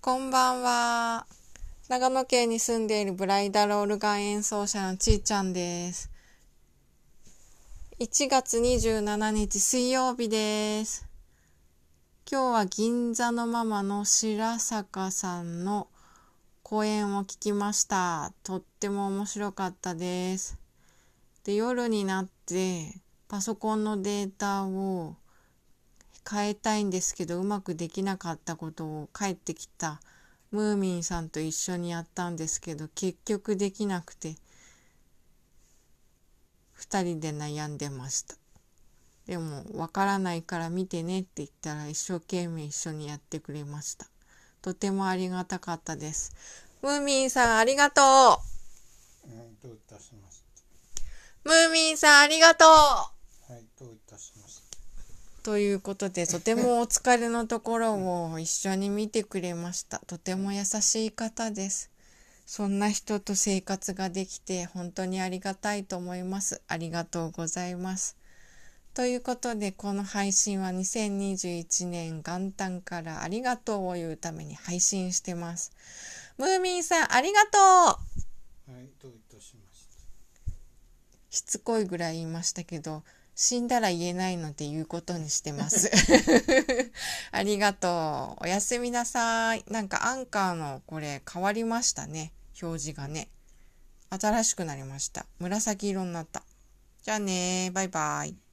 こんばんは。長野県に住んでいるブライダルオルガン演奏者のちーちゃんです。1月27日水曜日です。今日は銀座のママの白坂さんの講演を聞きました。とっても面白かったです。で、夜になってパソコンのデータを変えたいんですけどうまくできなかったことを帰ってきた。ムーミンさんと一緒にやったんですけど結局できなくて。2人で悩んでました。でもわからないから見てねって言ったら一生懸命一緒にやってくれました。とてもありがたかったです。ムーミンさんありがとう、どういたしましムーミンさんありがとうはいどういたしましということで、とてもお疲れのところを一緒に見てくれました。とても優しい方です。そんな人と生活ができて本当にありがたいと思います。ありがとうございます。ということで、この配信は2021年元旦からありがとうを言うために配信してます。ムーミンさん、ありがとうはい、どういたしまししつこいぐらい言いましたけど、死んだら言えないので言うことにしてます。ありがとう。おやすみなさい。なんかアンカーのこれ変わりましたね。表示がね。新しくなりました。紫色になった。じゃあねバイバイ。